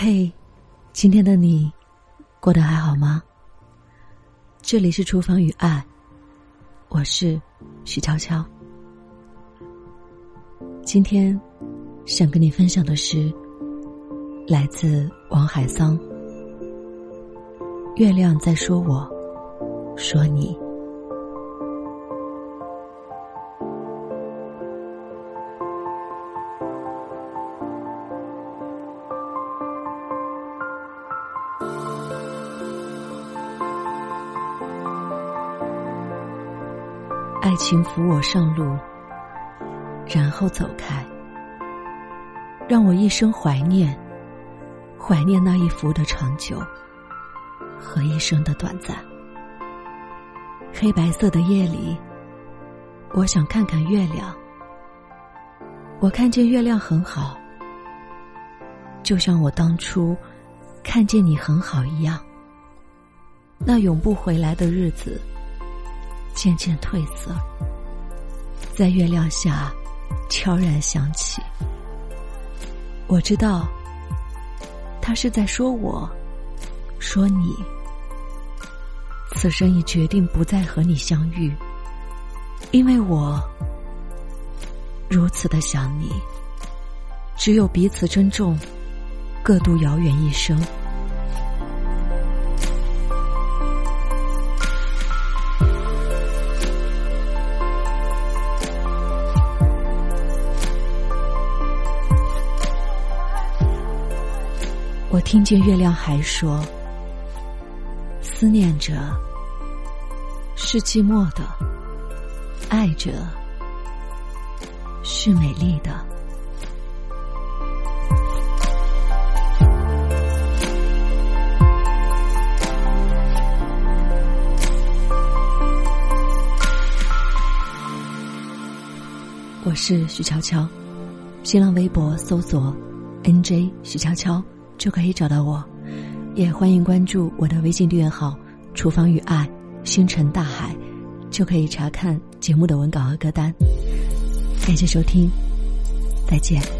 嘿，今天的你过得还好吗？这里是厨房与爱，我是许悄悄。今天想跟你分享的是来自王海桑，《月亮在说我，说你》。爱情扶我上路，然后走开，让我一生怀念，怀念那一幅的长久和一生的短暂。黑白色的夜里，我想看看月亮。我看见月亮很好，就像我当初看见你很好一样。那永不回来的日子。渐渐褪色，在月亮下悄然响起。我知道，他是在说我，说你。此生已决定不再和你相遇，因为我如此的想你。只有彼此珍重，各度遥远一生。听见月亮还说：“思念者是寂寞的，爱着是美丽的。”我是徐悄悄，新浪微博搜索 “nj 徐悄悄”。就可以找到我，也欢迎关注我的微信订阅号“厨房与爱星辰大海”，就可以查看节目的文稿和歌单。感谢收听，再见。